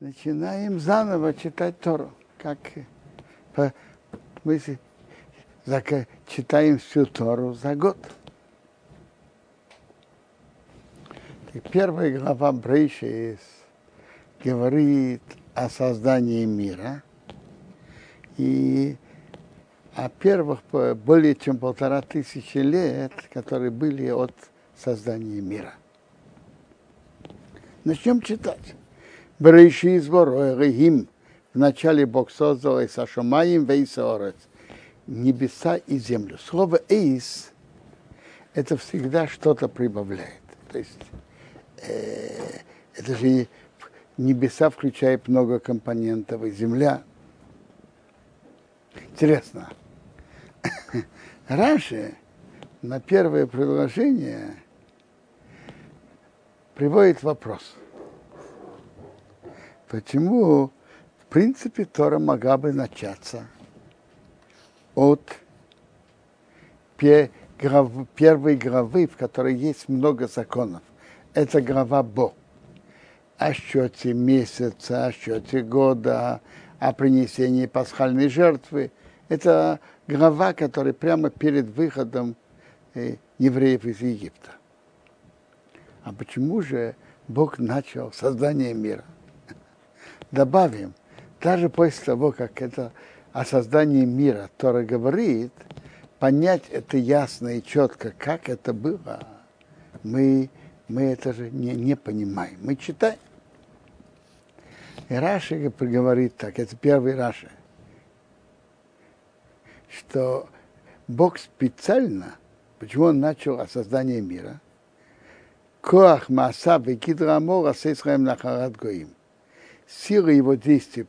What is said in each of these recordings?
начинаем заново читать Тору, как мы читаем всю Тору за год. Первая глава Брейшис говорит о создании мира и о первых более чем полтора тысячи лет, которые были от создания мира. Начнем читать. Брейшис Ворогим. В начале Бог создал и Сашумаем Вейсорец. Небеса и землю. Слово Эйс это всегда что-то прибавляет. То есть э, это же небеса включает много компонентов, и земля. Интересно. Раньше на первое предложение приводит вопрос. Почему, в принципе, Тора могла бы начаться от первой главы, в которой есть много законов. Это глава Бо. О счете месяца, о счете года, о принесении пасхальной жертвы. Это глава, которая прямо перед выходом э, евреев из Египта. А почему же Бог начал создание мира? Добавим, даже после того, как это о создании мира Тора говорит, понять это ясно и четко, как это было, мы, мы это же не, не понимаем. Мы читаем. И Раши говорит так, это первый Раши, что Бог специально, почему он начал о создании мира, Коах Мааса Бекидра Амора Сейсраем Нахарат Гоим. Сила его действий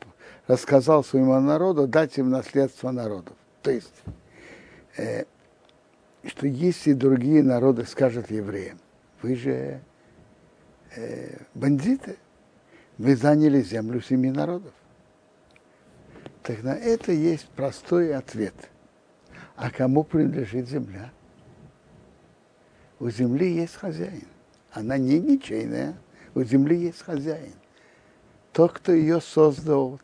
рассказал своему народу, дать им наследство народов. То есть, э, что если другие народы скажут евреям, вы же э, бандиты, вы заняли землю семи народов. Так на это есть простой ответ. А кому принадлежит земля? У земли есть хозяин. Она не ничейная. У земли есть хозяин. Тот, кто ее создал,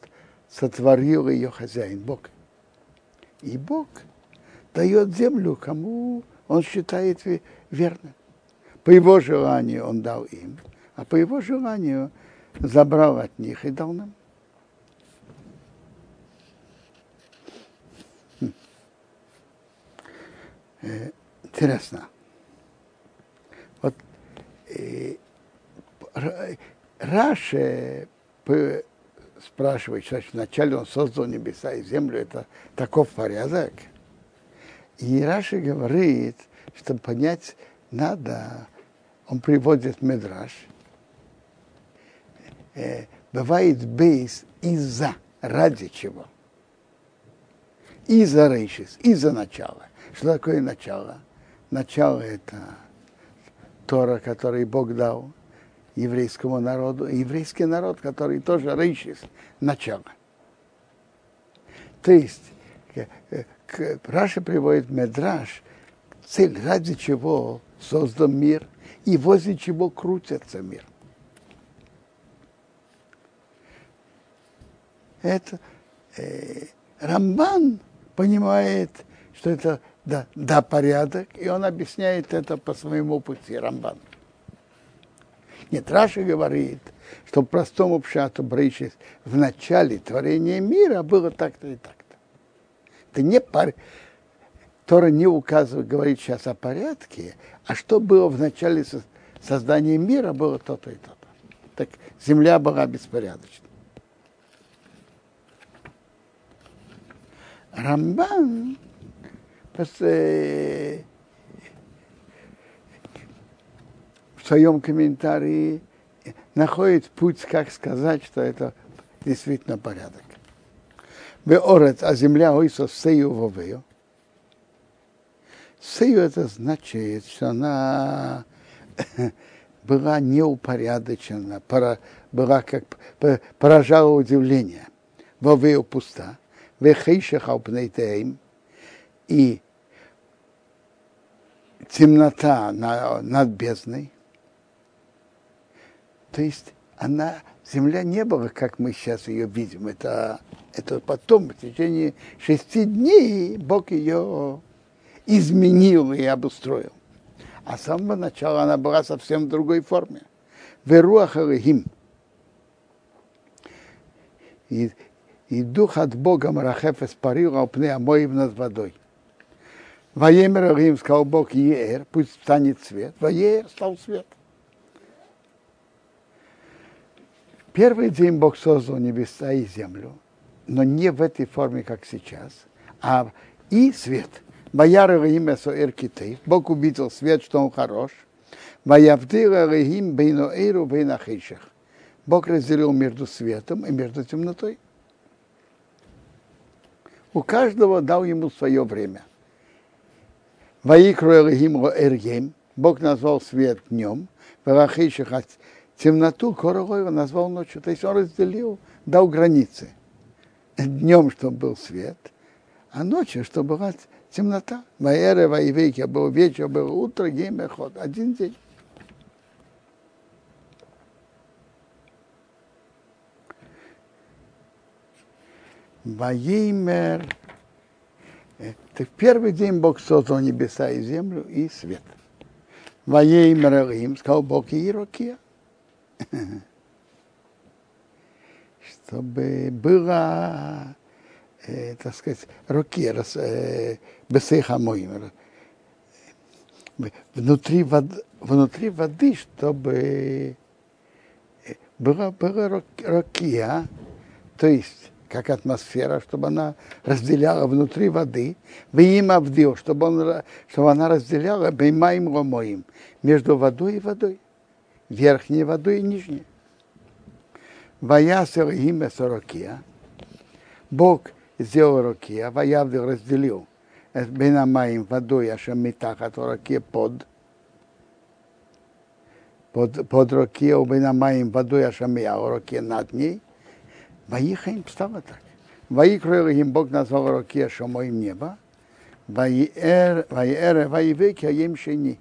сотворил ее хозяин, Бог. И Бог дает землю, кому он считает верным. По его желанию он дал им, а по его желанию забрал от них и дал нам. Хм. Э, интересно. Вот э, Раши спрашивает, что вначале он создал небеса и землю, это таков порядок. И Раши говорит, что понять надо, он приводит Медраж, э, бывает бейс из-за, ради чего. Из-за рейшис, из-за начала. Что такое начало? Начало это Тора, который Бог дал еврейскому народу, еврейский народ, который тоже рейшис, начало. То есть, к, Раши приводит Мидраш, цель, ради чего создан мир, и возле чего крутится мир. Это э, Рамбан понимает, что это да, да, порядок, и он объясняет это по своему пути, Рамбан. Нет, Раши говорит, что простому пшату Брейшис в начале творения мира было так-то и так-то. Это не пар... Тора не указывает, говорит сейчас о порядке, а что было в начале создания мира, было то-то и то-то. Так земля была беспорядочна. Рамбан после своем комментарии находит путь, как сказать, что это действительно порядок. Веорец, а земля ойсо сею вовею. Сею это значит, что она была неупорядочена, была как поражала удивление. Вовею пуста. Вехейшаха и темнота над бездной. То есть она земля не была, как мы сейчас ее видим. Это, это потом, в течение шести дней, Бог ее изменил и обустроил. А с самого начала она была совсем в другой форме. Веруах. И, и дух от Бога Марахеф испарил Алпне Амоев над водой. Воемер Элохим сказал Бог Еэр, пусть станет свет. Воеэр стал свет. Первый день Бог создал небеса и землю, но не в этой форме, как сейчас, а и свет. Бояр имя Соэр Китей, Бог увидел свет, что он хорош. Ваявдил Элохим бейну эйру бейнахишах. Бог разделил между светом и между темнотой. У каждого дал ему свое время. Ваикру Элохим Эргем, Бог назвал свет днем, Варахишах темноту Королева назвал ночью. То есть он разделил, дал границы. Днем, чтобы был свет, а ночью, чтобы была темнота. Ваэре, ваевейки, был вечер, было утро, геймер, ход. Один день. Ваеймер. Это в первый день Бог создал небеса и землю и свет. Ваеймер им сказал Бог и Ирокия. Чтобы было, э, так сказать, руки э, бесейхамоим, внутри воды, внутри воды, чтобы э, была, была рокия, то есть как атмосфера, чтобы она разделяла внутри воды, им авдил, чтобы, он, чтобы она разделяла беймаим ломоим между водой и водой верхней водой и нижней. Ваясер имя сорокия. Бог сделал рокия, ваявдил разделил бенамаем водой, ашамита, которая под под, под рокия, бенамаем водой, ашамия, рокия над ней. Ваиха им стало так. Ваикрыл им Бог назвал рокия шамоим небо. Ваиэр, ваиэр, ваивеки, а им шени.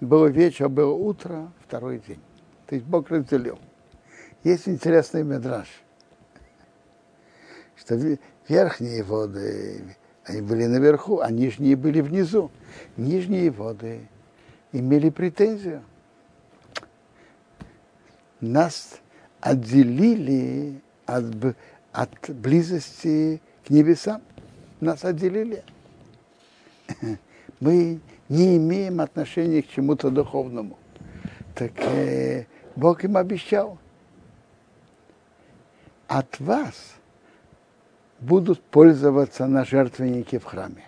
Было вечер, было утро, второй день. То есть Бог разделил. Есть интересный медраж, что верхние воды, они были наверху, а нижние были внизу. Нижние воды имели претензию. Нас отделили от, от близости к небесам. Нас отделили. Мы не имеем отношения к чему-то духовному. Так э, Бог им обещал. От вас будут пользоваться на жертвеннике в храме.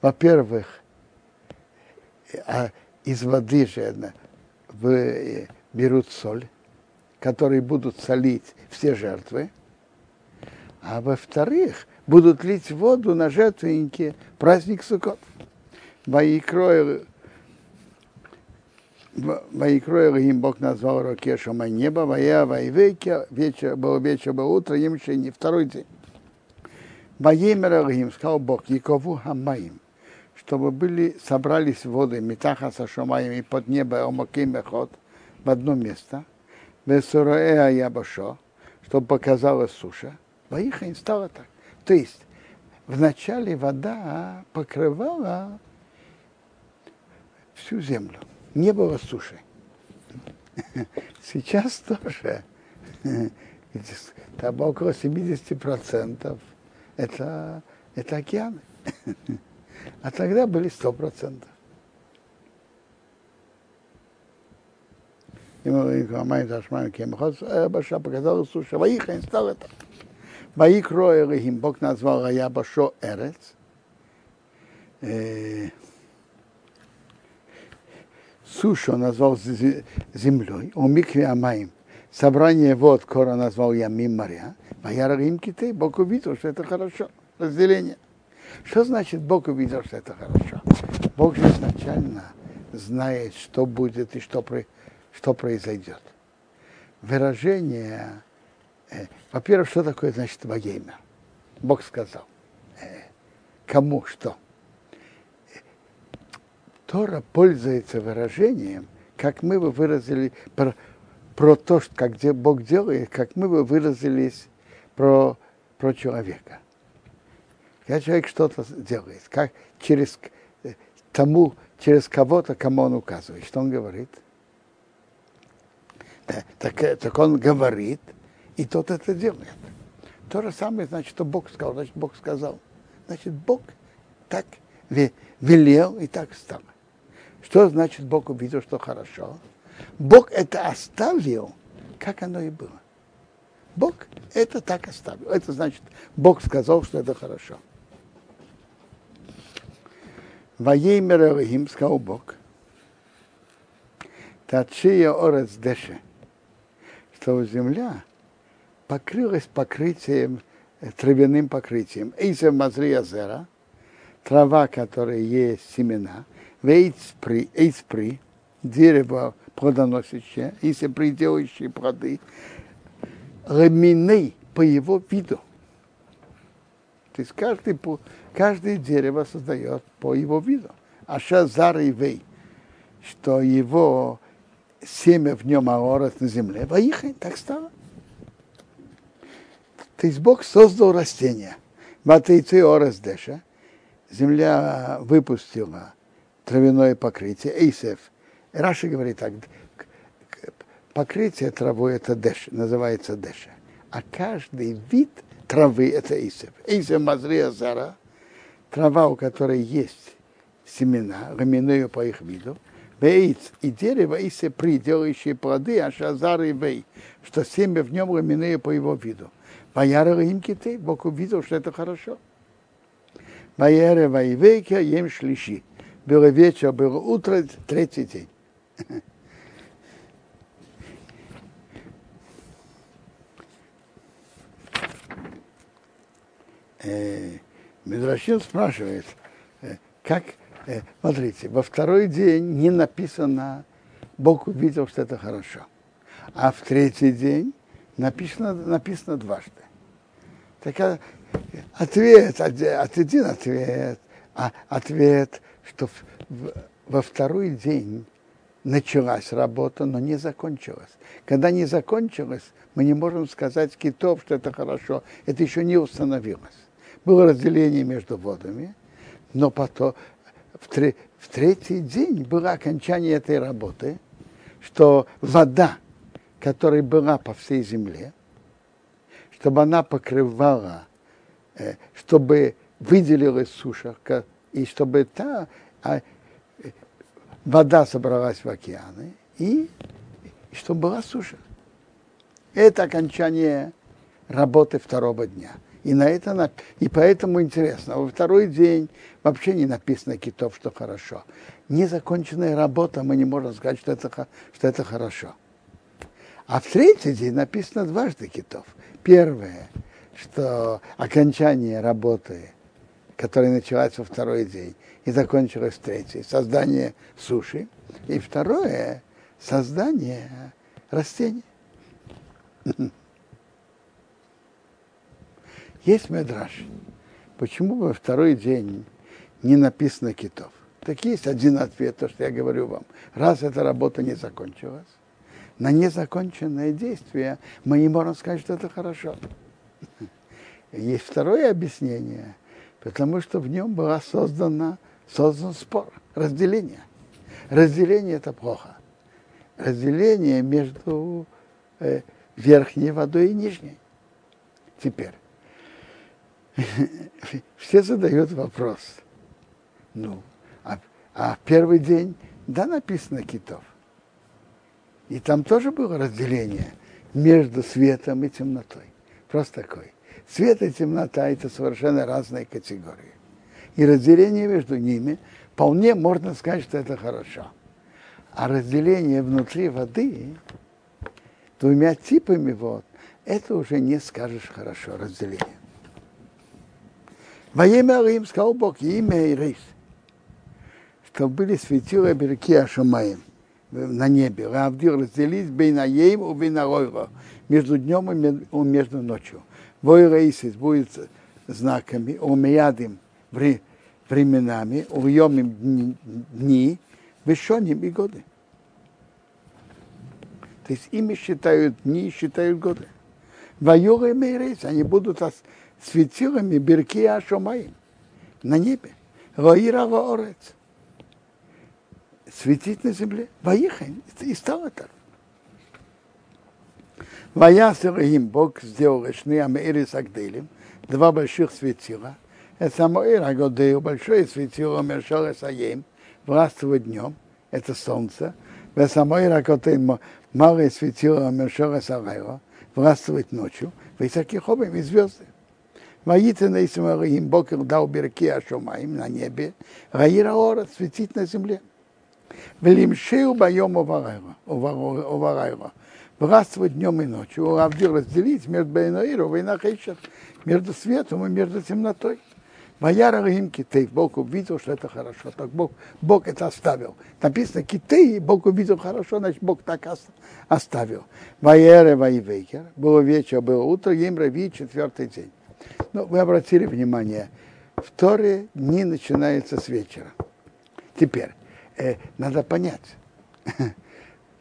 Во-первых, а из воды же э, берут соль, которые будут солить все жертвы. А во-вторых, будут лить воду на жертвеннике праздник Суккот. Ваикроя им Бог назвал руке Шума небо, Вая Вайвеки, вечер, был вечер, был утро, им еще не второй день. Ваемер им сказал Бог, Якову Хамаим, чтобы были, собрались воды Митаха со Шумаем и под небо Омаким ход в одно место, Весуроэа Ябашо, чтобы показалась суша. Ваиха им стало так. То есть, вначале вода покрывала всю землю не было суши. Сейчас тоже. Там около 70% это, это океаны. А тогда были 100%. И мы говорим, Ташман Кемхоз, Баша показал суша, Ваиха стал это. Ваикро Элохим, Бог назвал Рая Башо Эрец сушу назвал землей, у Микве Амаим. Собрание вод Кора назвал Ямим моря. Ваярагим китей, Бог увидел, что это хорошо. Разделение. Что значит Бог увидел, что это хорошо? Бог же изначально знает, что будет и что, что произойдет. Выражение, э, во-первых, что такое значит вагеймер? Бог сказал. Э, кому что? Тора пользуется выражением, как мы бы выразили, про то, что, как Бог делает, как мы бы выразились про, про человека. Когда человек что-то делает, как через тому, через кого-то, кому он указывает. Что он говорит? Да, так, так он говорит, и тот это делает. То же самое, значит, что Бог сказал, значит, Бог сказал. Значит, Бог так велел и так стало. Что значит Бог увидел, что хорошо? Бог это оставил, как оно и было. Бог это так оставил. Это значит, Бог сказал, что это хорошо. Ваеймер Элохим, сказал Бог, Тачия орец деше, что земля покрылась покрытием, травяным покрытием. Эйзер мазрия зера, трава, которая есть семена, вейцпри, эйцпри, дерево плодоносящее, если приделающие плоды, ремины по его виду. То есть каждый, каждое дерево создает по его виду. А шазар и вей, что его семя в нем аорот на земле, воихай, так стало. То есть Бог создал растения. Матейцы орес деша. Земля выпустила травяное покрытие, эйсев. Раши говорит так, покрытие травой это деш, называется деша. А каждый вид травы это эйсев. Эйсев мазрия зара, трава, у которой есть семена, раменную по их виду, Вейц и дерево, и се при, делающие плоды, а шазар и вей, что семя в нем раменные по его виду. Ваяра им киты, Бог увидел, что это хорошо. Ваяра вайвейка ем шлиши. Было вечер, было утро, третий день. Медращин спрашивает, как, смотрите, во второй день не написано, Бог увидел, что это хорошо. А в третий день написано, написано дважды. Так ответ, один ответ, а ответ, что во второй день началась работа, но не закончилась. Когда не закончилась, мы не можем сказать китов, что это хорошо. Это еще не установилось. Было разделение между водами, но потом в, тре, в третий день было окончание этой работы, что вода, которая была по всей земле, чтобы она покрывала, э, чтобы выделилась суша, и чтобы та а, вода собралась в океаны, и чтобы была суша. Это окончание работы второго дня. И, на это, и поэтому интересно, во второй день вообще не написано китов, что хорошо. Незаконченная работа, мы не можем сказать, что это, что это хорошо. А в третий день написано дважды китов. Первое, что окончание работы, которая началась во второй день и закончилась в третий, создание суши. И второе, создание растений. Есть медраж. Почему во второй день не написано китов? Так есть один ответ, то, что я говорю вам. Раз эта работа не закончилась, на незаконченное действие мы не можем сказать, что это хорошо. Есть второе объяснение, потому что в нем была создана, создан спор, разделение. Разделение это плохо. Разделение между э, верхней водой и нижней. Теперь, все задают вопрос. Ну, а, а первый день, да, написано китов. И там тоже было разделение между светом и темнотой. Просто такой. Свет и темнота – это совершенно разные категории. И разделение между ними вполне можно сказать, что это хорошо. А разделение внутри воды двумя типами вод, это уже не скажешь хорошо разделение. Во имя Рим сказал Бог, имя Ирис, что были светила береги Ашамаем – на небе. Равдир разделить бейнаем и бейнаройра. Между днем и между ночью. Войра Исис будет знаками, умеядим временами, уйомим дни, вешоним и годы. То есть ими считают дни, считают годы. Вайоры и они будут светилами Берки Ашомаим на небе. Роира Орец. Светить на земле. Ваихань. И стало так. Ваясер им Бог сделал Шны Амейрис Агдейлем, два больших светила. Это Самоир Агодею, большое светило Мершора Саем, властвует днем, это солнце. Самоир Агодею, малое светило Мершора Сарайла, властвовать ночью, высокие хоббим и звезды. Воите на им Бокер дал берки Ашумаим на небе, Раира Ора светить на земле. Велимшею боем Уварайра. Властвовать днем и ночью. Уравдил разделить между Бейноиру и Нахейшев, между светом и между темнотой. Ваяра им китей. Бог увидел, что это хорошо. Так Бог, Бог это оставил. Написано китей, Бог увидел хорошо, значит Бог так оставил. Ваяра вайвейкер. Было вечер, было утро, им рави четвертый день. Ну, вы обратили внимание, вторые дни начинаются с вечера. Теперь, э, надо понять.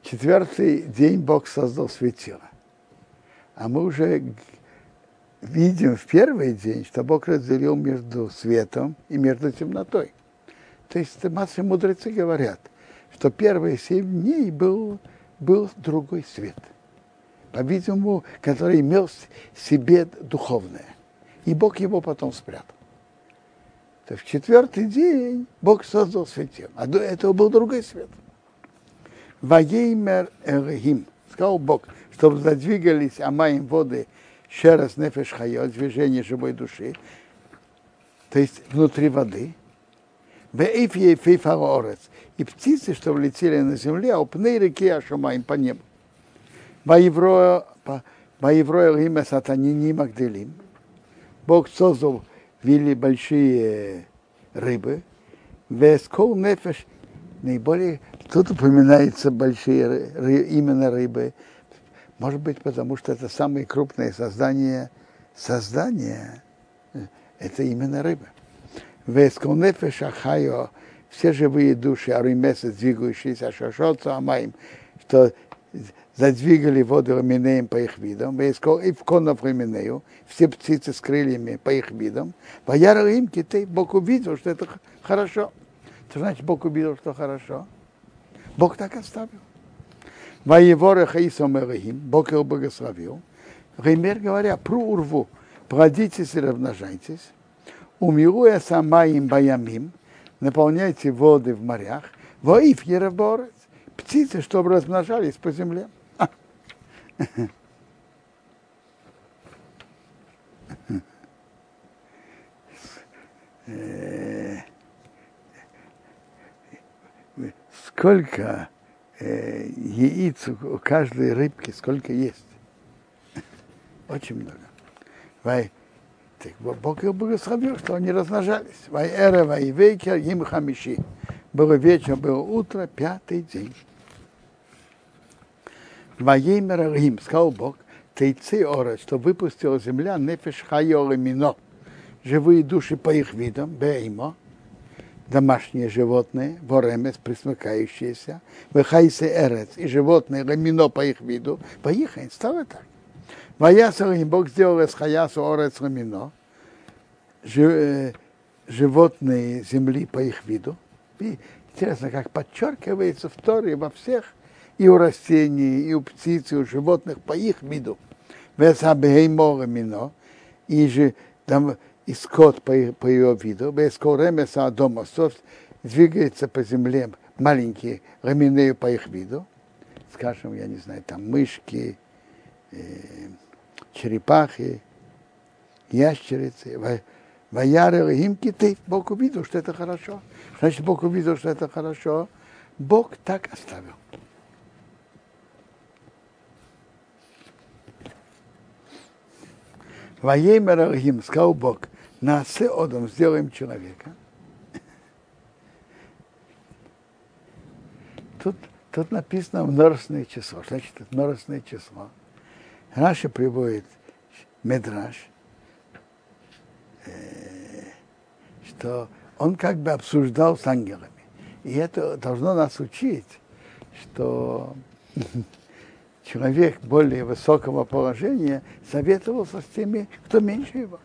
Четвертый день Бог создал светило. А мы уже видим в первый день, что Бог разделил между светом и между темнотой. То есть массы мудрецы говорят, что первые семь дней был, был другой свет, по-видимому, который имел в себе духовное. И Бог его потом спрятал. То в четвертый день Бог создал светил, а до этого был другой свет. Ваеймер Элохим, сказал Бог, чтобы задвигались амаим воды Шерас нефеш хайот, движение живой души, то есть внутри воды. И птицы, что влетели на земле, а упны реки Ашумаем по небу. Воевроя имя сатани не Магдалим. Бог создал вели большие рыбы. Вескол нефеш наиболее тут упоминается большие именно рыбы, может быть, потому что это самое крупное создание, создание это именно рыба. Весконефе шахайо, все живые души, аримесы, двигающиеся, шашоца, амаим, что задвигали воду раменеем по их видам, и в конов раменею, все птицы с крыльями по их видам, вояра им китай, Бог увидел, что это хорошо. Что значит Бог увидел, что хорошо? Бог так оставил. Воевора Хаисом Эрахим, Бог его благословил. Ремер говоря, про урву, плодитесь и размножайтесь, умируя сама им баямим, наполняйте воды в морях, воив ераборец, птицы, чтобы размножались по земле. Сколько э, яиц у каждой рыбки сколько есть. Очень много. Вай, так, Бог их благословил, что они размножались. Вай эра, вай вейкер, им хамиши. Было вечер, было утро, пятый день. Ваемер им, сказал Бог, тейцы ора, что выпустила земля нефеш хайоры мино, живые души по их видам, беймо, домашние животные, воремес, присмыкающиеся, вехайсы эрец, и животные, ламино по их виду, по их стало так. Ваясал Бог сделал из хаясу орец ламино, животные земли по их виду. И интересно, как подчеркивается в Торе во всех, и у растений, и у птиц, и у животных по их виду. Весабеймора мино, и же там и скот по, по ее виду, без коремеса дома, двигается по земле маленькие раминею по их виду, скажем, я не знаю, там мышки, э, черепахи, ящерицы, вояры, им киты. Бог увидел, что это хорошо. Значит, Бог увидел, что это хорошо. Бог так оставил. Воемер Архим, сказал Бог, Насе одом, сделаем человека. Тут, тут написано множественное число. Значит, это множественное число. Раша приводит Медраж, э, что он как бы обсуждал с ангелами. И это должно нас учить, что человек более высокого положения советовался с теми, кто меньше его.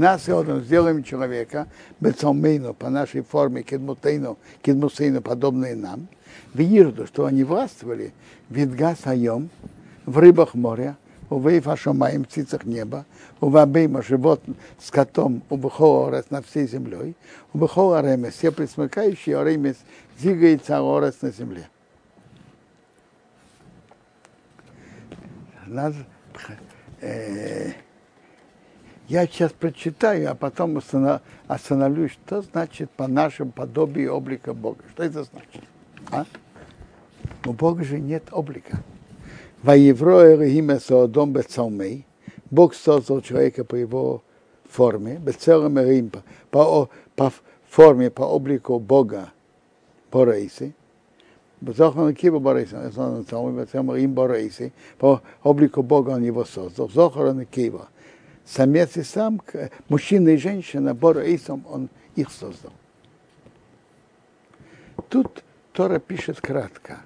Нас, Иодан, сделаем человека, бецалмейну, по нашей форме, кедмутейну, кедмусейну, подобные нам, в что они властвовали, видга сайом, в рыбах моря, у вейфа шамаем, птицах неба, у вабейма, живот с котом, у бхоорес над всей землей, у бхоаремес, все присмыкающие, оремес, двигается орес на земле. Надо, э, я сейчас прочитаю, а потом остановлюсь, что значит по нашему подобию облика Бога. Что это значит? А? У Бога же нет облика. Бог создал человека по его форме, по, по форме, по облику Бога, Борейсы. Зохар Кива Борейсы, по облику Бога он его создал. Зохар Кива. Самец и самка, мужчина и женщина, Борейсом он их создал. Тут Тора пишет кратко.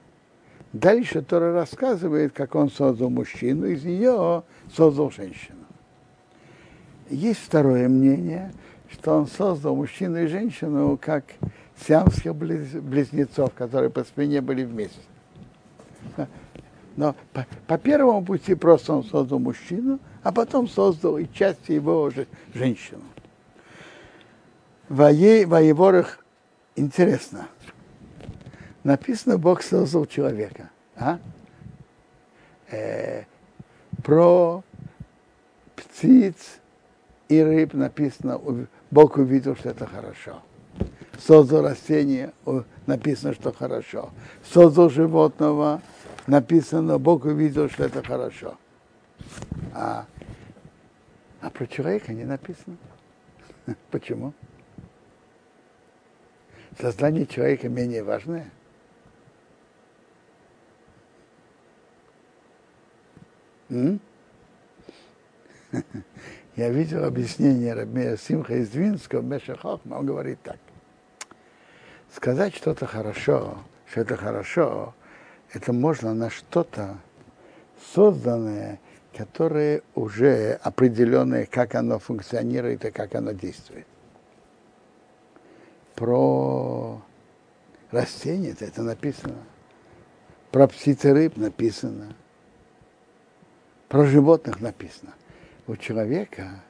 Дальше Тора рассказывает, как он создал мужчину, из нее создал женщину. Есть второе мнение, что он создал мужчину и женщину как сиамских близнецов, которые по спине были вместе. Но по, по первому пути просто он создал мужчину, а потом создал и часть его же женщину. Воеворах интересно написано, Бог создал человека. А? Э, про птиц и рыб написано, Бог увидел, что это хорошо. Создал растение, написано, что хорошо. Создал животного, написано, Бог увидел, что это хорошо. А, а про человека не написано. Почему? Создание человека менее важное. Я видел объяснение Рабмея Симха из Двинского, Меша Хохма, он говорит так. Сказать что-то хорошо, что это хорошо, это можно на что-то созданное, которое уже определенное, как оно функционирует и как оно действует. Про растения это написано. Про птицы рыб написано про животных написано. У человека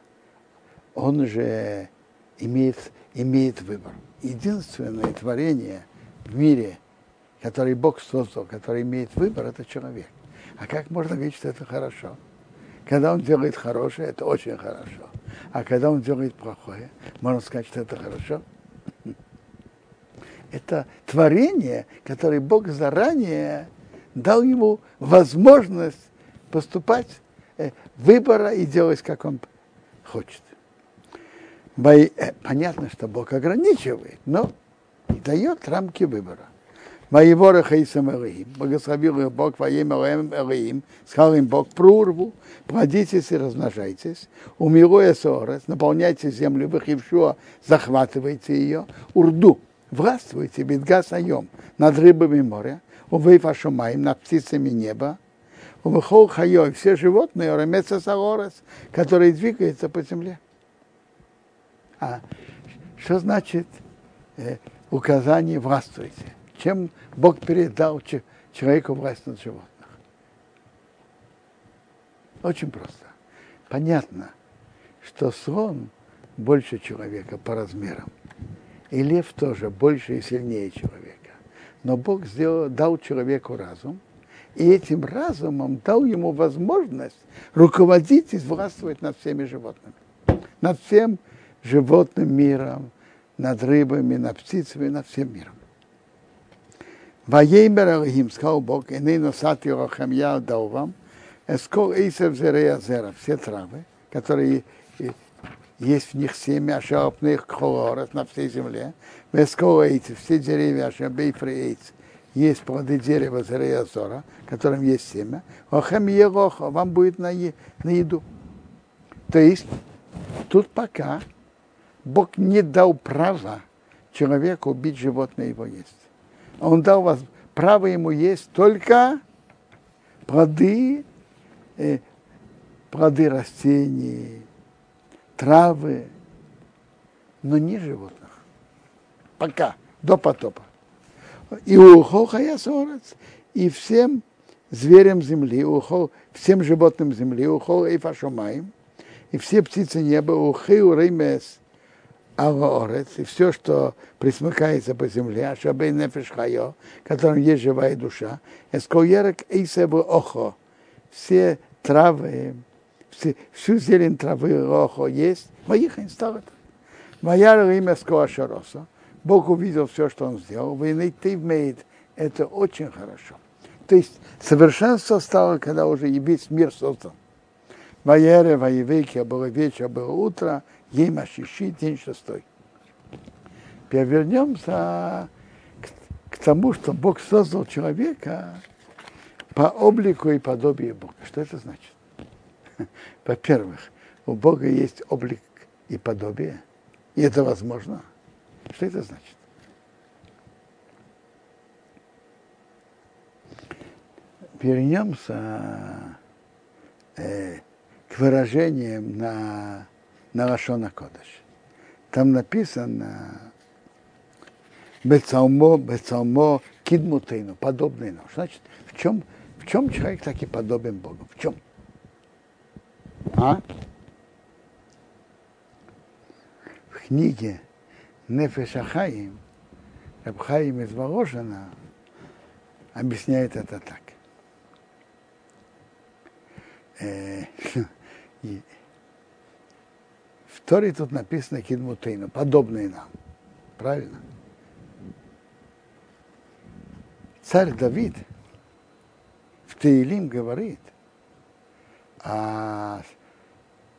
он же имеет, имеет выбор. Единственное творение в мире, которое Бог создал, которое имеет выбор, это человек. А как можно говорить, что это хорошо? Когда он делает хорошее, это очень хорошо. А когда он делает плохое, можно сказать, что это хорошо. Это творение, которое Бог заранее дал ему возможность поступать э, выбора и делать, как он хочет. Э, понятно, что Бог ограничивает, но дает рамки выбора. Воевора Хаисам Элоим, благословил их Бог во имя Элоим, сказал им Бог, прорву, плодитесь и размножайтесь, умилуя сорос, наполняйте землю, выхившуа, захватывайте ее, урду, властвуйте, бедга сайом, над рыбами моря, увей вашумаем, над птицами неба, Умыхол хайой, все животные, ремеца саорес, которые двигаются по земле. А что значит э, указание властвуйте? Чем Бог передал человеку власть над животных? Очень просто. Понятно, что слон больше человека по размерам. И лев тоже больше и сильнее человека. Но Бог сделал, дал человеку разум – и этим разумом дал ему возможность руководить и властвовать над всеми животными. Над всем животным миром, над рыбами, над птицами, над всем миром. Ваеймер Алихим, сказал Бог, и не носати рохам я дал вам, эскол эйсев зерея зера, все травы, которые есть в них семя, ашапных холоров на всей земле, эскол эйсев, все деревья, ашабейфрей эйсев, есть плоды дерева Зарея Зора, в котором есть семя, охем ероха, вам будет на, е, на еду. То есть тут пока Бог не дал права человеку убить животное его есть. Он дал вас право ему есть только плоды, э, плоды растений, травы, но не животных. Пока, до потопа. И ухол хаясорец, и всем зверям земли, ухол, всем животным земли, ухол и фашомаем, и все птицы неба, ухил римес аорец, и все, что присмыкается по земле, ашабей нефеш хайо, которым есть живая душа, эскоерек эйсебу охо, все травы, все, всю зелень травы охо есть, моих инсталлатов. Моя имя Скоашароса. Бог увидел все, что он сделал. ты имеет это очень хорошо. То есть совершенство стало, когда уже и весь мир создан. Ваере, воевеки, было вечер, было утро, ей машищи, день шестой. Теперь вернемся к, к тому, что Бог создал человека по облику и подобию Бога. Что это значит? Во-первых, у Бога есть облик и подобие, и это возможно. Что это значит? Вернемся э, к выражениям на, на Лашона Кодыш. Там написано Бецалмо, Бецалмо, Кидмутейну, подобный нам. Значит, в чем, в чем человек таки подобен Богу? В чем? А? В книге Нефешахаим, Рабхаим из Воложина, объясняет это так. Торе тут написано Кидмутейну, подобные нам. Правильно? Царь Давид в Таилим говорит о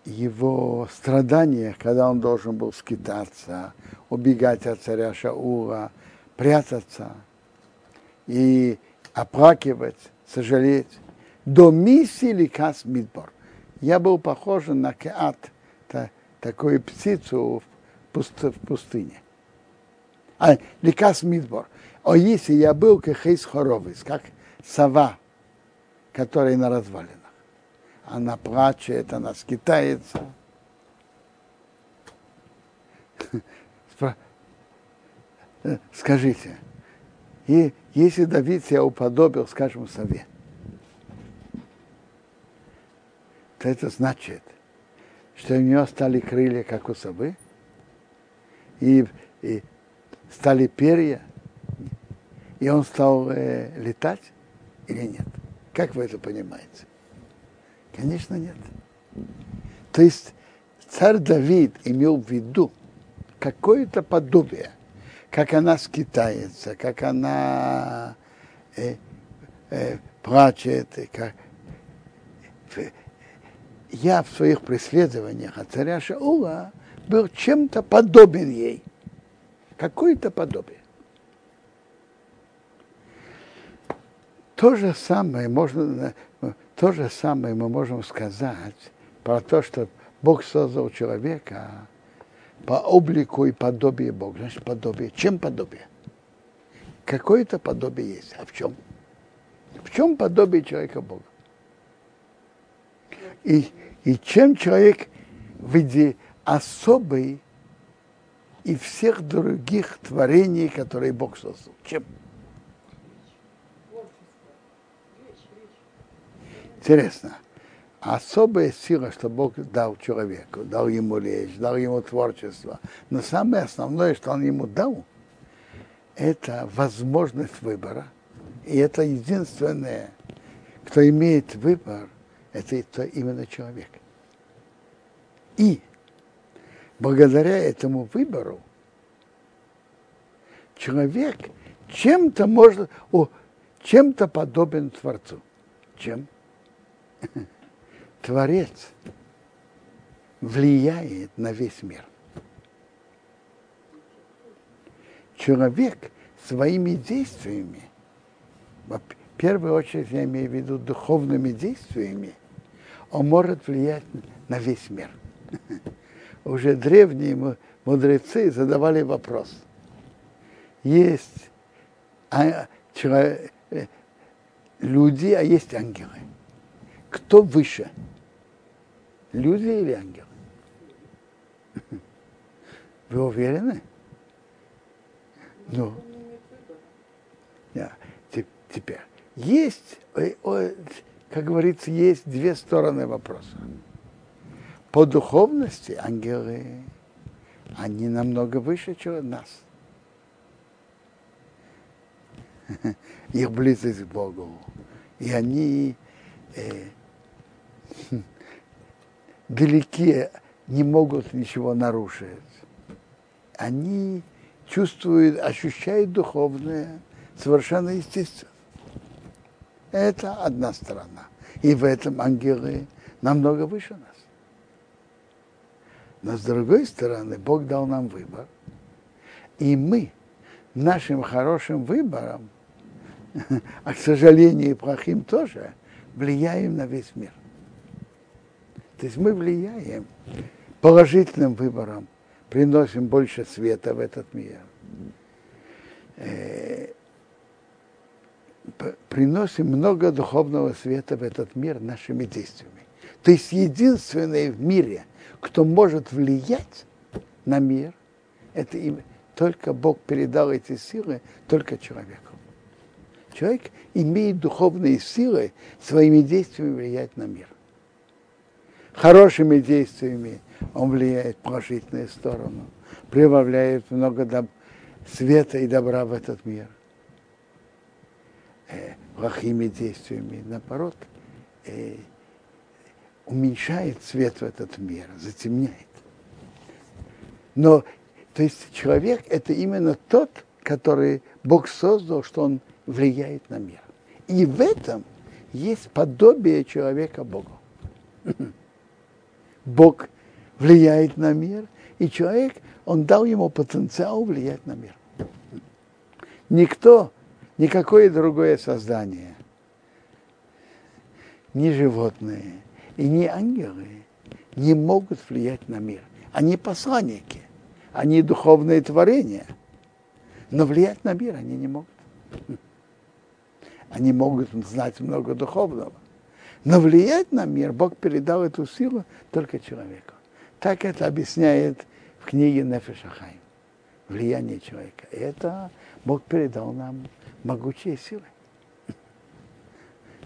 его страданиях, когда он должен был скитаться, убегать от царя Шаула, прятаться и оплакивать, сожалеть до миссии Ликас Мидбор. Я был похож на Кеат, такую птицу в, в пустыне. А, Ликас Мидбор. О, если я был Кехейс Хоровис, как сова, которая на развалинах. Она плачет, она скитается. Скажите, и если Давид себя уподобил, скажем, сове, то это значит, что у него стали крылья, как у совы, и, и стали перья, и он стал э, летать или нет? Как вы это понимаете? Конечно, нет. То есть царь Давид имел в виду какое-то подобие, как она скитается, как она э, э, плачет, как, я в своих преследованиях от царя Шаула был чем-то подобен ей. Какое-то подобие. То же самое можно, то же самое мы можем сказать про то, что Бог создал человека по облику и подобию Бога. Значит, подобие. Чем подобие? Какое-то подобие есть. А в чем? В чем подобие человека Бога? И и чем человек в виде особый и всех других творений, которые Бог создал? Чем? Интересно. Особая сила, что Бог дал человеку, дал ему речь, дал ему творчество. Но самое основное, что он ему дал, это возможность выбора. И это единственное, кто имеет выбор, это, это именно человек. И благодаря этому выбору человек чем-то может, о, чем-то подобен Творцу. Чем? Творец влияет на весь мир. Человек своими действиями, в первую очередь я имею в виду духовными действиями, он может влиять на весь мир. Уже древние мудрецы задавали вопрос. Есть а, человек, люди, а есть ангелы. Кто выше? Люди или ангелы? Вы уверены? Ну, теперь. Есть, как говорится, есть две стороны вопроса. По духовности ангелы, они намного выше, чем нас. Их близость к Богу. И они э, далеки, не могут ничего нарушить. Они чувствуют, ощущают духовное совершенно естественно. Это одна сторона. И в этом ангелы намного выше нас. Но с другой стороны, Бог дал нам выбор. И мы нашим хорошим выбором, а, к сожалению, и плохим тоже, влияем на весь мир. То есть мы влияем положительным выбором, приносим больше света в этот мир. Приносим много духовного света в этот мир нашими действиями. То есть единственное в мире, кто может влиять на мир, это им, только Бог передал эти силы только человеку. Человек имеет духовные силы своими действиями влиять на мир. Хорошими действиями он влияет в положительную сторону, прибавляет много доб- света и добра в этот мир э, плохими действиями, наоборот, э, уменьшает свет в этот мир, затемняет. Но, то есть человек это именно тот, который Бог создал, что он влияет на мир. И в этом есть подобие человека Богу. Бог влияет на мир, и человек, он дал ему потенциал влиять на мир. Никто никакое другое создание, ни животные и ни ангелы не могут влиять на мир. Они посланники, они духовные творения, но влиять на мир они не могут. Они могут знать много духовного, но влиять на мир Бог передал эту силу только человеку. Так это объясняет в книге Нефешахайм. Влияние человека. Это Бог передал нам могучие силы,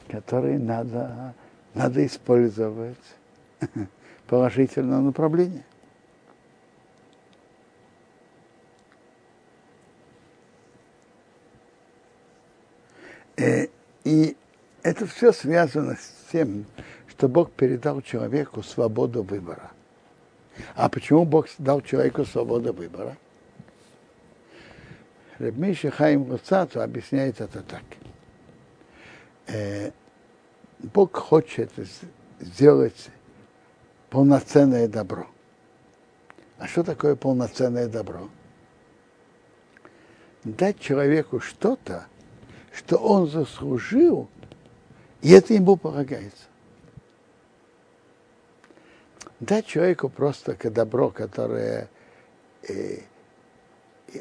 которые надо, надо использовать в положительном направлении. Э, и это все связано с тем, что Бог передал человеку свободу выбора. А почему Бог дал человеку свободу выбора? Рабмиша Хаим Луцату объясняет это так. Э, Бог хочет сделать полноценное добро. А что такое полноценное добро? Дать человеку что-то, что он заслужил, и это ему полагается. Дать человеку просто добро, которое э,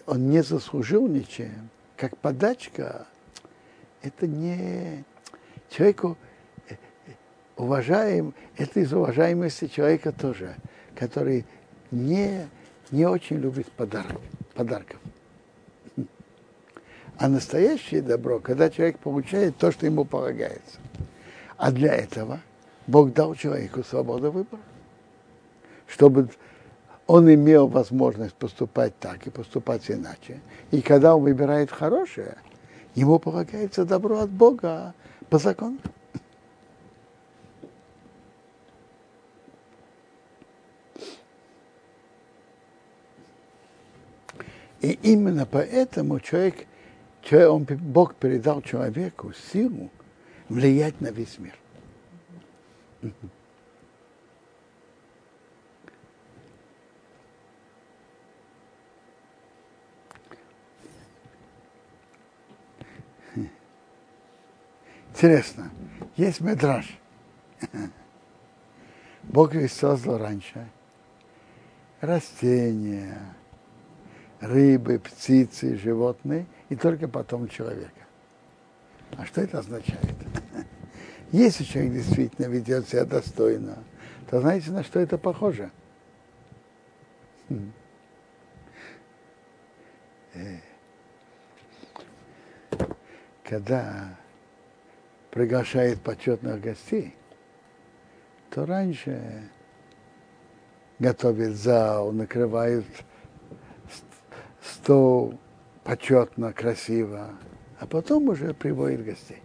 он не заслужил ничем, как подачка, это не человеку э, уважаем, это из уважаемости человека тоже, который не, не очень любит подарок, подарков. А настоящее добро, когда человек получает то, что ему полагается. А для этого Бог дал человеку свободу выбора, чтобы он имел возможность поступать так и поступать иначе. И когда он выбирает хорошее, ему полагается добро от Бога по закону. И именно поэтому человек, человек он, Бог передал человеку силу влиять на весь мир. Интересно, есть медраж. Бог ведь создал раньше растения, рыбы, птицы, животные, и только потом человека. А что это означает? Если человек действительно ведет себя достойно, то знаете, на что это похоже? Э. Когда приглашает почетных гостей, то раньше готовят зал, накрывают стол почетно, красиво, а потом уже приводит гостей.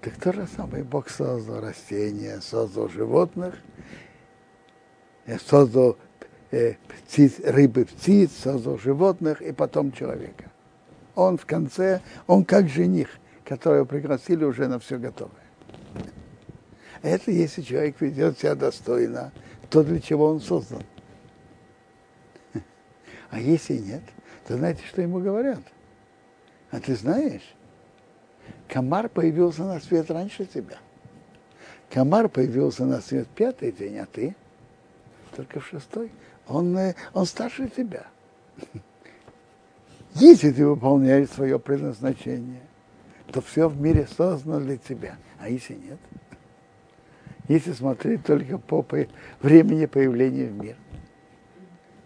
Так то же самое Бог создал растения, создал животных, э, создал э, птиц, рыбы, птиц, создал животных и потом человека. Он в конце, он как жених, которого пригласили уже на все готовое. Это если человек ведет себя достойно, то для чего он создан. А если нет, то знаете, что ему говорят? А ты знаешь, комар появился на свет раньше тебя. Комар появился на свет пятый день, а ты только в шестой. Он, э, он старше тебя. Если ты выполняешь свое предназначение, то все в мире создано для тебя. А если нет? Если смотреть только по времени появления в мир,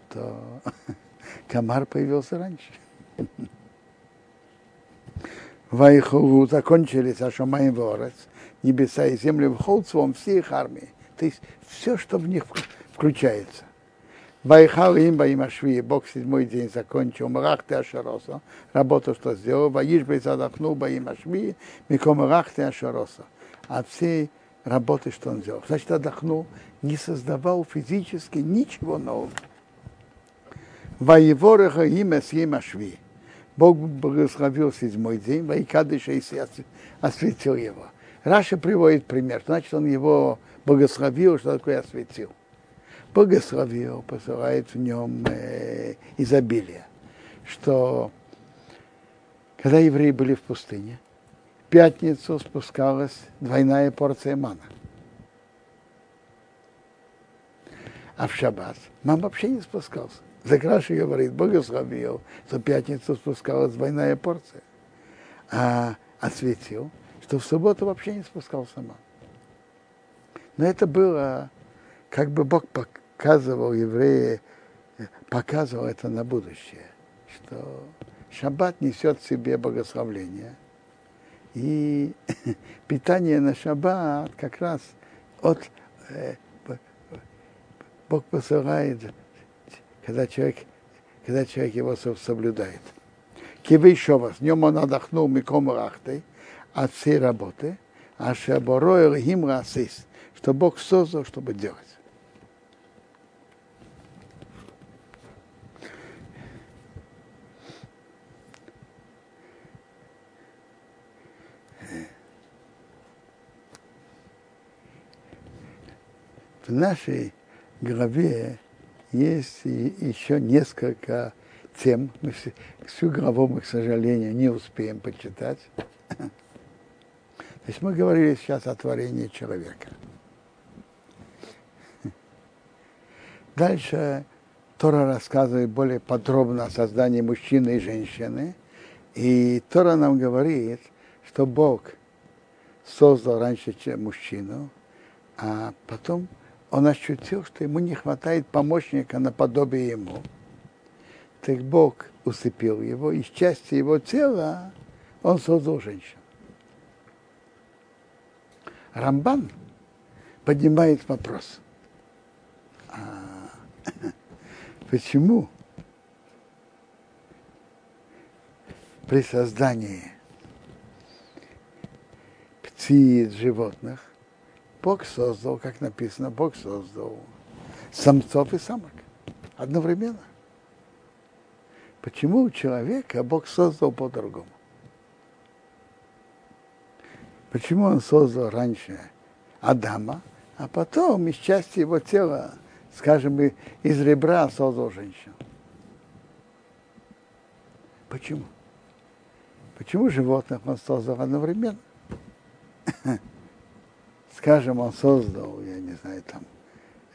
то комар появился раньше. Вайхову закончились Ашамай Ворец, небеса и земли в холцвом все их армии. То есть все, что в них включается. Вайхал им Баим Ашви, Бог седьмой день закончил, Марахты Ашароса, работу, что сделал, Ваиш Бей задохнул Баим Ашви, Миком Марахты Ашароса. От всей работы, что он сделал. Значит, отдохнул, не создавал физически ничего нового. Воевореха имя с им Ашви. Бог благословил седьмой день, Вайкадыша и осветил его. Раша приводит пример, значит, он его благословил, что такое осветил. Благословил, посылает в нем э, изобилие, что когда евреи были в пустыне, в пятницу спускалась двойная порция мана. А в шаббат мам вообще не спускался. Закраши говорит, благословил, что в пятницу спускалась двойная порция. А осветил, что в субботу вообще не спускался ман. Но это было, как бы Бог показывал евреи, показывал это на будущее, что шаббат несет в себе благословление. И питание на шаббат как раз от э, Бог посылает когда человек, когда человек его соблюдает. Кивей шовас, днем он отдохнул миком рахтой от всей работы, а шабороил им расис, что Бог создал, чтобы делать. В нашей главе есть еще несколько тем. Мы всю главу мы, к сожалению, не успеем почитать. То есть мы говорили сейчас о творении человека. Дальше Тора рассказывает более подробно о создании мужчины и женщины. И Тора нам говорит, что Бог создал раньше мужчину, а потом он ощутил, что ему не хватает помощника наподобие ему. Так Бог усыпил его, и части его тела он создал женщину. Рамбан поднимает вопрос. А, почему при создании птиц, животных Бог создал, как написано, Бог создал самцов и самок одновременно. Почему у человека Бог создал по-другому? Почему он создал раньше Адама, а потом из части его тела, скажем, из ребра создал женщину? Почему? Почему животных он создал одновременно? скажем, он создал, я не знаю, там,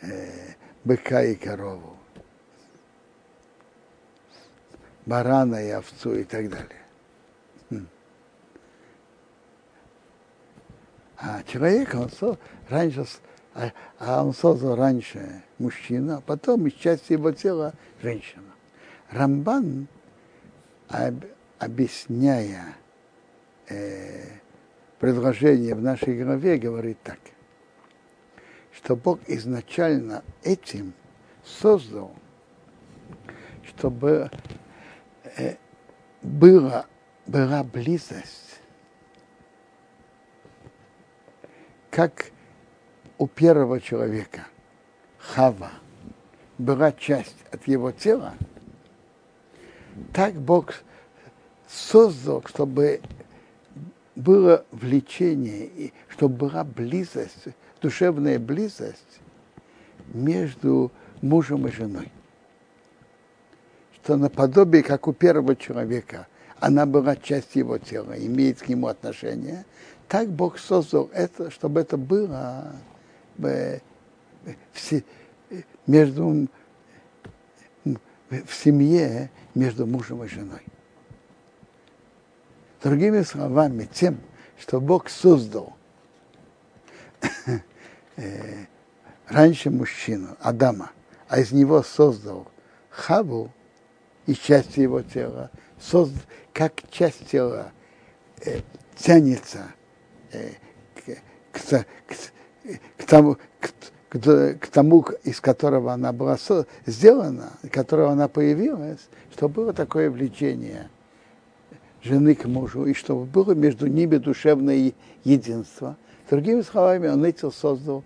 э, быка и корову, барана и овцу и так далее. Хм. А человек, он со, раньше, а, а он создал раньше мужчину, а потом из части его тела женщина. Рамбан, об, объясняя э, предложение в нашей главе, говорит так, что Бог изначально этим создал, чтобы э, была, была близость, как у первого человека, Хава, была часть от его тела, так Бог создал, чтобы было влечение, и чтобы была близость, душевная близость между мужем и женой. Что наподобие, как у первого человека, она была частью его тела, имеет к нему отношение, так Бог создал это, чтобы это было э, между в семье между мужем и женой. Другими словами, тем, что Бог создал э, раньше мужчину, Адама, а из него создал Хаву и часть его тела, создал, как часть тела э, тянется э, к, к, к, к тому, к, к, к тому, из которого она была сделана, из которого она появилась, чтобы было такое влечение жены к мужу, и чтобы было между ними душевное единство. Другими словами, он этим создал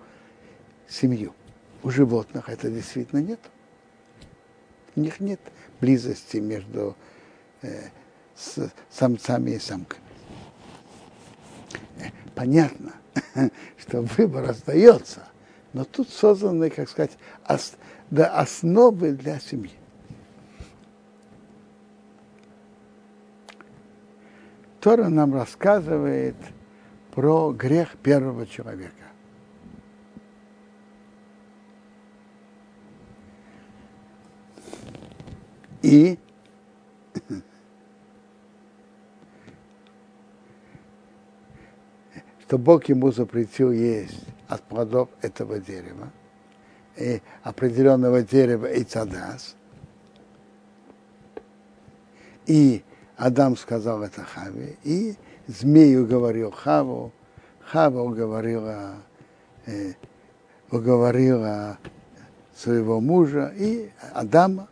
семью. У животных это действительно нет. У них нет близости между э, с самцами и самками. Понятно, что выбор остается, но тут созданы, как сказать, да, основы для семьи. Тора нам рассказывает про грех первого человека. И что Бог ему запретил есть от плодов этого дерева, и определенного дерева и цадас. И Адам сказал это Хаве, и змею говорил Хаву, Хава уговорила, э, уговорила своего мужа и Адама.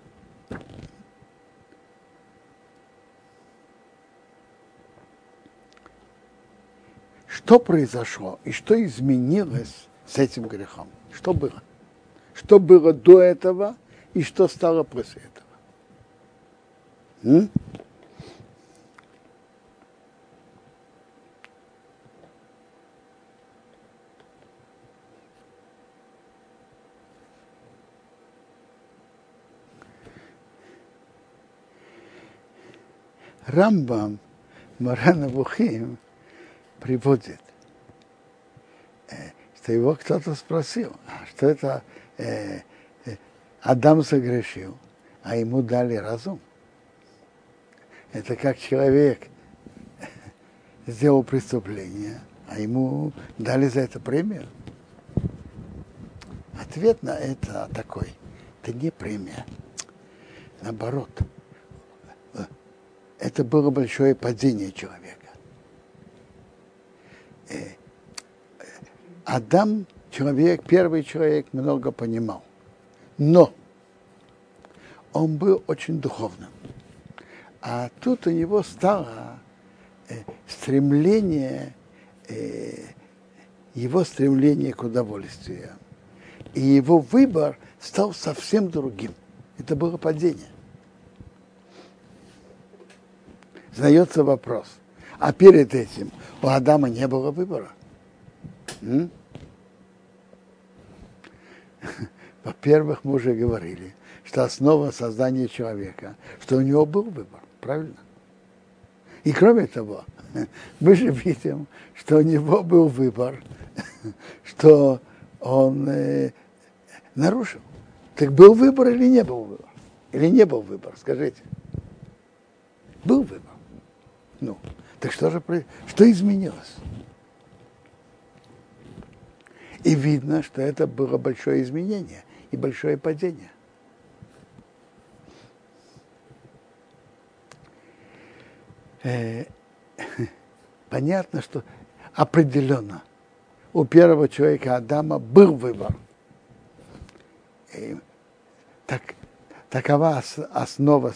Что произошло и что изменилось с этим грехом? Что было? Что было до этого и что стало после этого? М? Рамбам Марана Бухим приводит, э, что его кто-то спросил, а что это э, э, Адам согрешил, а ему дали разум. Это как человек сделал преступление, а ему дали за это премию. Ответ на это такой. Это не премия. Наоборот. Это было большое падение человека. Адам, человек, первый человек, много понимал. Но он был очень духовным. А тут у него стало э, стремление, э, его стремление к удовольствию. И его выбор стал совсем другим. Это было падение. Задается вопрос. А перед этим у Адама не было выбора. Во-первых, мы уже говорили, что основа создания человека, что у него был выбор, правильно? И кроме того, мы же видим, что у него был выбор, что он э, нарушил. Так был выбор или не был выбор? Или не был выбор, скажите? Был выбор. Ну, так что же, что изменилось? И видно, что это было большое изменение и большое падение. Э, понятно, что определенно у первого человека Адама был выбор. И так, такова основа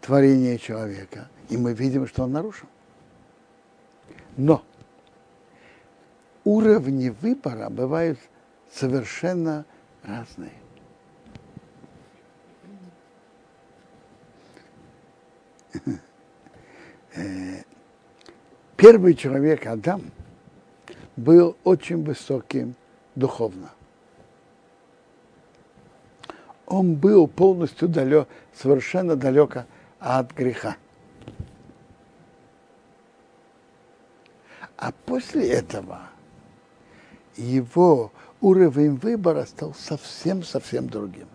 творения человека. И мы видим, что он нарушил. Но уровни выбора бывают совершенно разные. Э, первый человек, Адам, был очень высоким духовно. Он был полностью далек, совершенно далеко от греха. А после этого его уровень выбора стал совсем-совсем другим.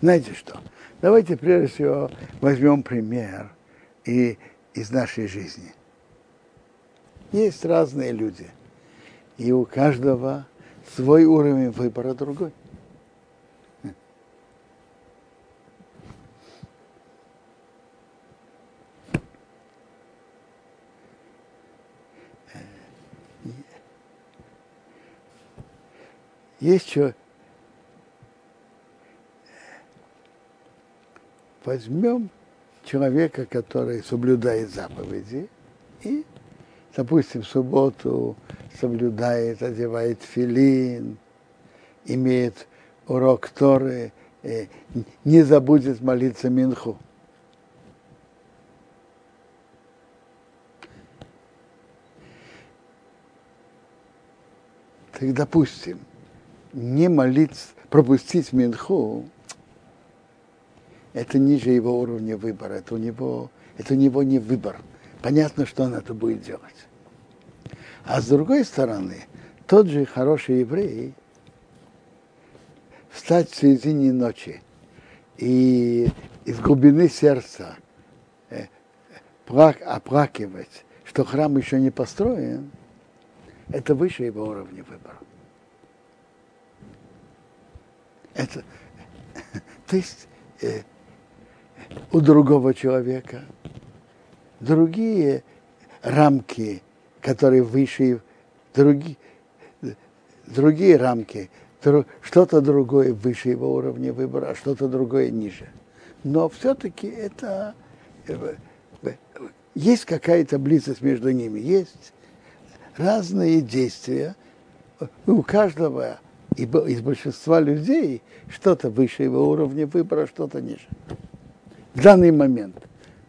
Знаете что? Давайте прежде всего возьмем пример и из нашей жизни. Есть разные люди, и у каждого свой уровень выбора другой. Есть что... Возьмем человека, который соблюдает заповеди, и, допустим, в субботу соблюдает, одевает филин, имеет урок Торы, э, не забудет молиться Минху. Так, допустим, не молиться, пропустить Минху, это ниже его уровня выбора, это у него, это у него не выбор. Понятно, что он это будет делать. А с другой стороны, тот же хороший еврей встать в середине ночи и из глубины сердца э, плак, оплакивать, что храм еще не построен, это выше его уровня выбора. Это, то есть э, у другого человека другие рамки, которые выше, другие, другие рамки, что-то другое выше его уровня выбора, а что-то другое ниже. Но все-таки это э, э, есть какая-то близость между ними, есть разные действия. У каждого и из большинства людей что-то выше его уровня выбора, что-то ниже. В данный момент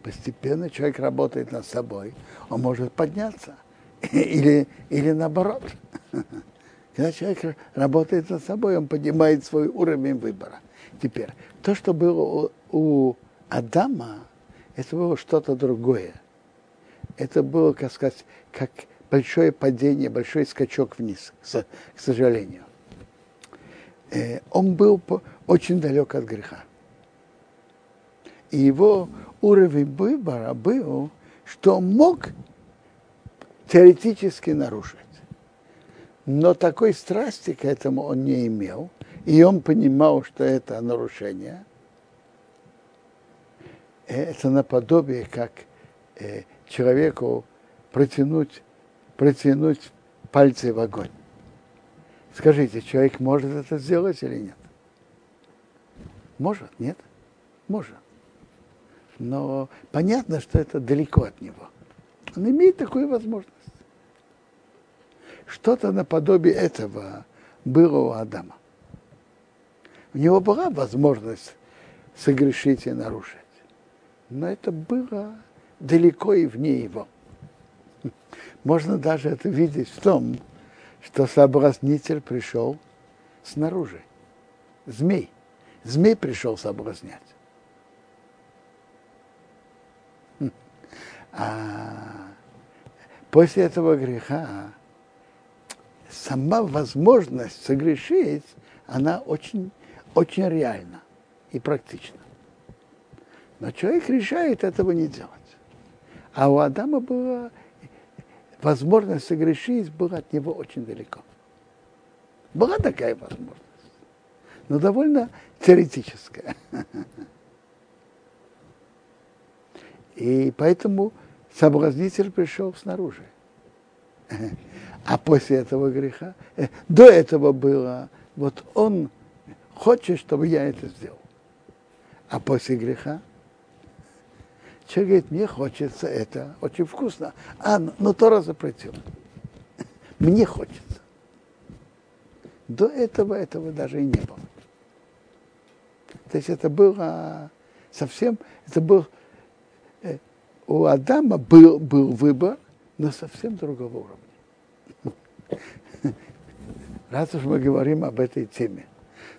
постепенно человек работает над собой, он может подняться. Или, или наоборот. Когда человек работает над собой, он поднимает свой уровень выбора. Теперь, то, что было у, Адама, это было что-то другое. Это было, как сказать, как большое падение, большой скачок вниз, к сожалению. Э, он был очень далек от греха. И его уровень выбора был, что он мог теоретически нарушить. Но такой страсти к этому он не имел, и он понимал, что это нарушение. Э, это наподобие, как э, человеку протянуть, протянуть пальцы в огонь. Скажите, человек может это сделать или нет? Может, нет? Может. Но понятно, что это далеко от него. Он имеет такую возможность. Что-то наподобие этого было у Адама. У него была возможность согрешить и нарушить. Но это было далеко и вне его. Можно даже это видеть в том, что соблазнитель пришел снаружи. Змей. Змей пришел соблазнять. Хм. А после этого греха сама возможность согрешить, она очень, очень реальна и практична. Но человек решает этого не делать. А у Адама была возможность согрешить была от него очень далеко. Была такая возможность. Но довольно теоретическая. И поэтому соблазнитель пришел снаружи. А после этого греха, э, до этого было, вот он хочет, чтобы я это сделал. А после греха человек говорит, мне хочется это, очень вкусно. А, но, но Тора запретил. Мне хочется. До этого этого даже и не было. То есть это было совсем, это был, э, у Адама был, был выбор, но совсем другого уровня. Раз уж мы говорим об этой теме,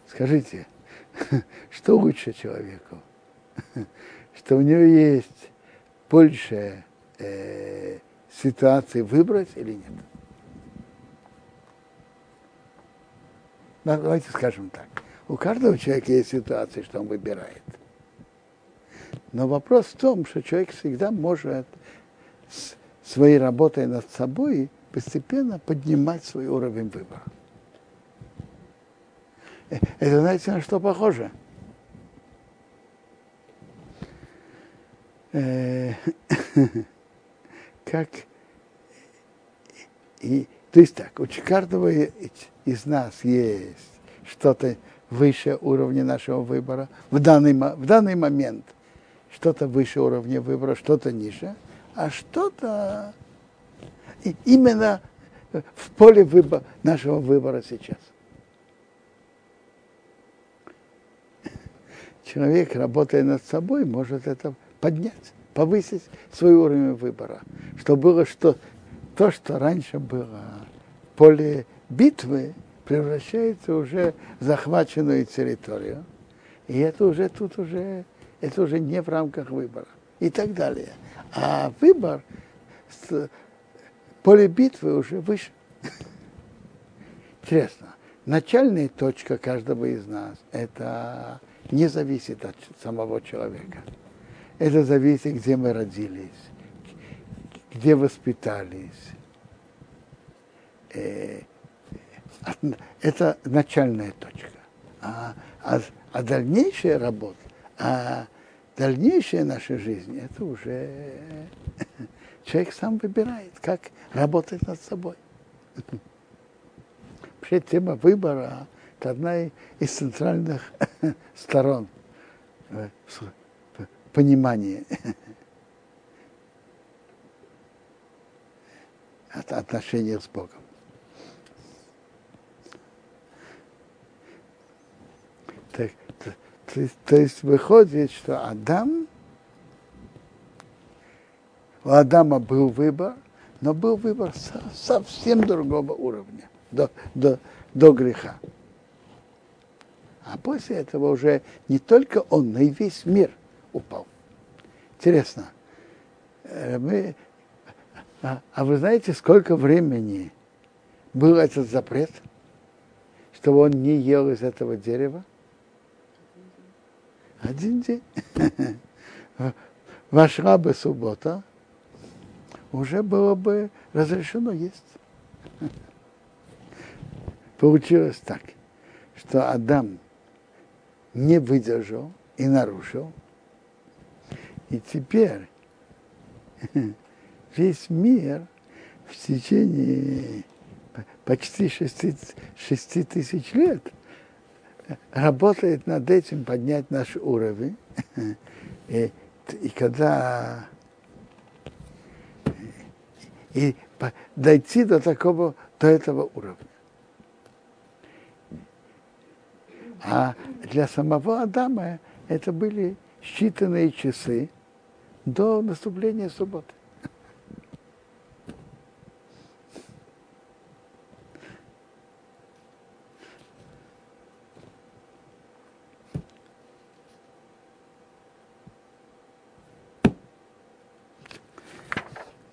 скажите, что лучше человеку? Что у него есть больше э, ситуаций выбрать или нет? Давайте скажем так. У каждого человека есть ситуации, что он выбирает. Но вопрос в том, что человек всегда может с своей работой над собой постепенно поднимать свой уровень выбора. Э, это знаете, на что похоже? Э, как и то есть так, у каждого из нас есть что-то выше уровня нашего выбора в данный, в данный момент что-то выше уровня выбора, что-то ниже, а что-то именно в поле выбора, нашего выбора сейчас. Человек, работая над собой, может это поднять, повысить свой уровень выбора. Что было, что то, что раньше было поле битвы, превращается уже в захваченную территорию. И это уже тут уже, это уже не в рамках выбора. И так далее. А выбор, поле битвы уже выше. Интересно. Начальная точка каждого из нас это не зависит от самого человека. Это зависит, где мы родились, где воспитались. Э, это начальная точка. А, а, а дальнейшая работа, а дальнейшая наша жизнь, это уже человек сам выбирает, как работать над собой. Вообще тема выбора – это одна из центральных сторон э, понимания отношения с Богом. Так, то, то, то есть выходит, что Адам, у Адама был выбор, но был выбор со, совсем другого уровня, до, до, до греха. А после этого уже не только он, но и весь мир упал. Интересно. Э, мы, а, а вы знаете, сколько времени был этот запрет, чтобы он не ел из этого дерева? Один день. Вошла бы суббота, уже было бы разрешено есть. Получилось так, что Адам не выдержал и нарушил. И теперь весь мир в течение почти шести, шести тысяч лет работает над этим поднять наш уровень. И, и когда и дойти до такого, до этого уровня. А для самого Адама это были считанные часы до наступления субботы.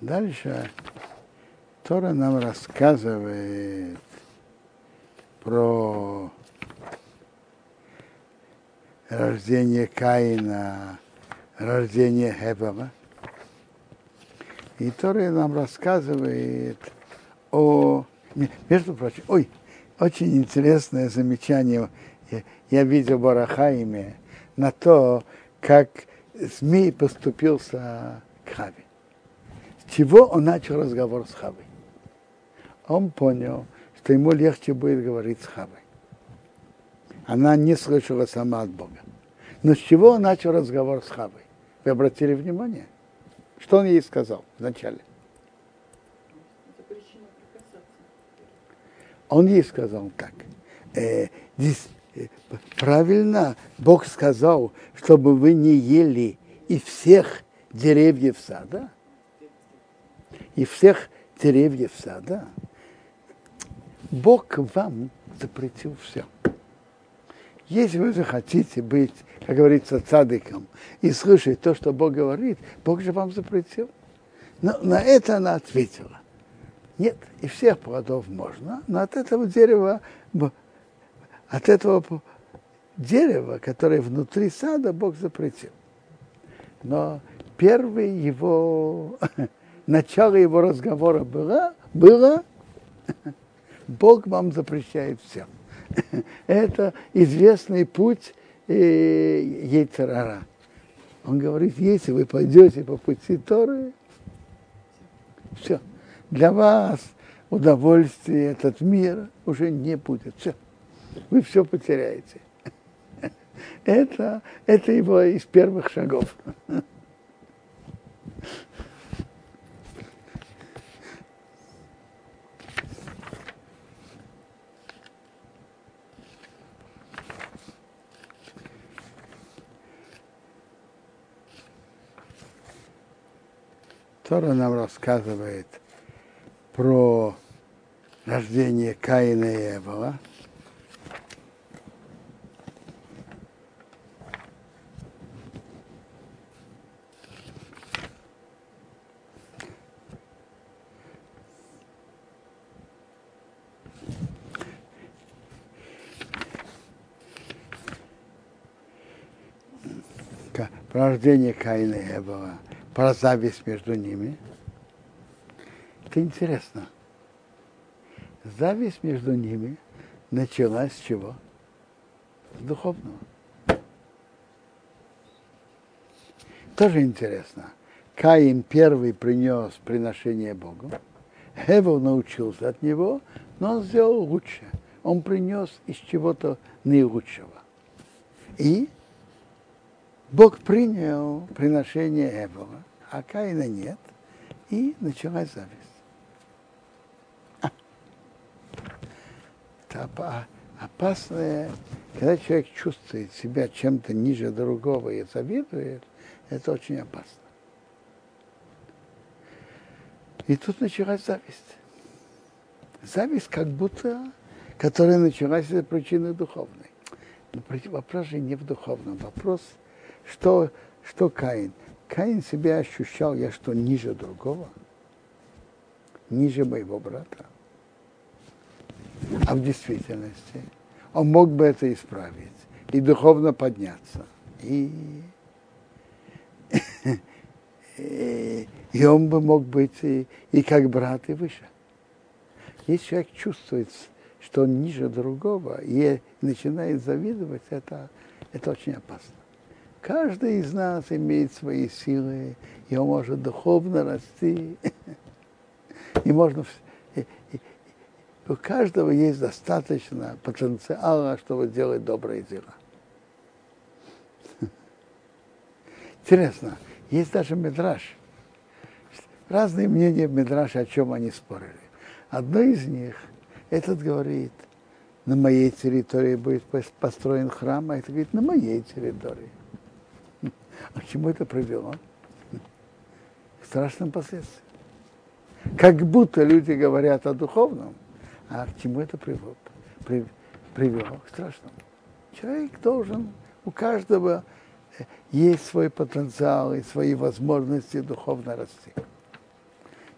Дальше Тора нам рассказывает про рождение Каина, рождение Хевела. И Тора нам рассказывает о... Между прочим, ой, очень интересное замечание. Я, я видел Барахаиме на то, как змей поступился к Хаве. С чего он начал разговор с Хавой? Он понял, что ему легче будет говорить с Хавой. Она не слышала сама от Бога. Но с чего он начал разговор с Хавой? Вы обратили внимание? Что он ей сказал вначале? Он ей сказал так. Э, здесь э, правильно Бог сказал, чтобы вы не ели из всех деревьев сада. И всех деревьев сада. Бог вам запретил все. Если вы захотите быть, как говорится, цадыком, и слышать то, что Бог говорит, Бог же вам запретил. Но на это она ответила. Нет, и всех плодов можно, но от этого дерева, от этого дерева, которое внутри сада, Бог запретил. Но первый его, начало его разговора было, было Бог вам запрещает все. Это известный путь э, Ейцерара. Он говорит, если вы пойдете по пути Торы, все, для вас удовольствие, этот мир уже не будет. Все, вы все потеряете. Это, это его из первых шагов. Тора нам рассказывает про рождение Каина и. Про рождение Каина и Эвела – про зависть между ними. Это интересно. Зависть между ними началась с чего? С духовного. Тоже интересно. Каин первый принес приношение Богу. Хевел научился от него, но он сделал лучше. Он принес из чего-то наилучшего. И Бог принял приношение Эвела а Каина нет, и началась зависть. Это опасное, когда человек чувствует себя чем-то ниже другого и завидует, это очень опасно. И тут началась зависть. Зависть как будто, которая началась из причины духовной. Но вопрос же не в духовном. Вопрос, что, что Каин. Каин себя ощущал, я что, ниже другого? Ниже моего брата? А в действительности он мог бы это исправить и духовно подняться. И, и, он бы мог быть и, и как брат, и выше. Если человек чувствует, что он ниже другого и начинает завидовать, это, это очень опасно. Каждый из нас имеет свои силы, он может духовно расти. И можно... У каждого есть достаточно потенциала, чтобы делать добрые дела. Интересно, есть даже медраж. Разные мнения в медраше, о чем они спорили. Одно из них, этот говорит, на моей территории будет построен храм, а это говорит, на моей территории. А к чему это привело? К страшным последствиям. Как будто люди говорят о духовном, а к чему это привело? привело к страшному. Человек должен, у каждого э, есть свой потенциал и свои возможности духовно расти.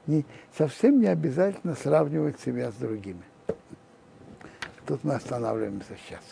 Не, совсем не обязательно сравнивать себя с другими. Тут мы останавливаемся сейчас.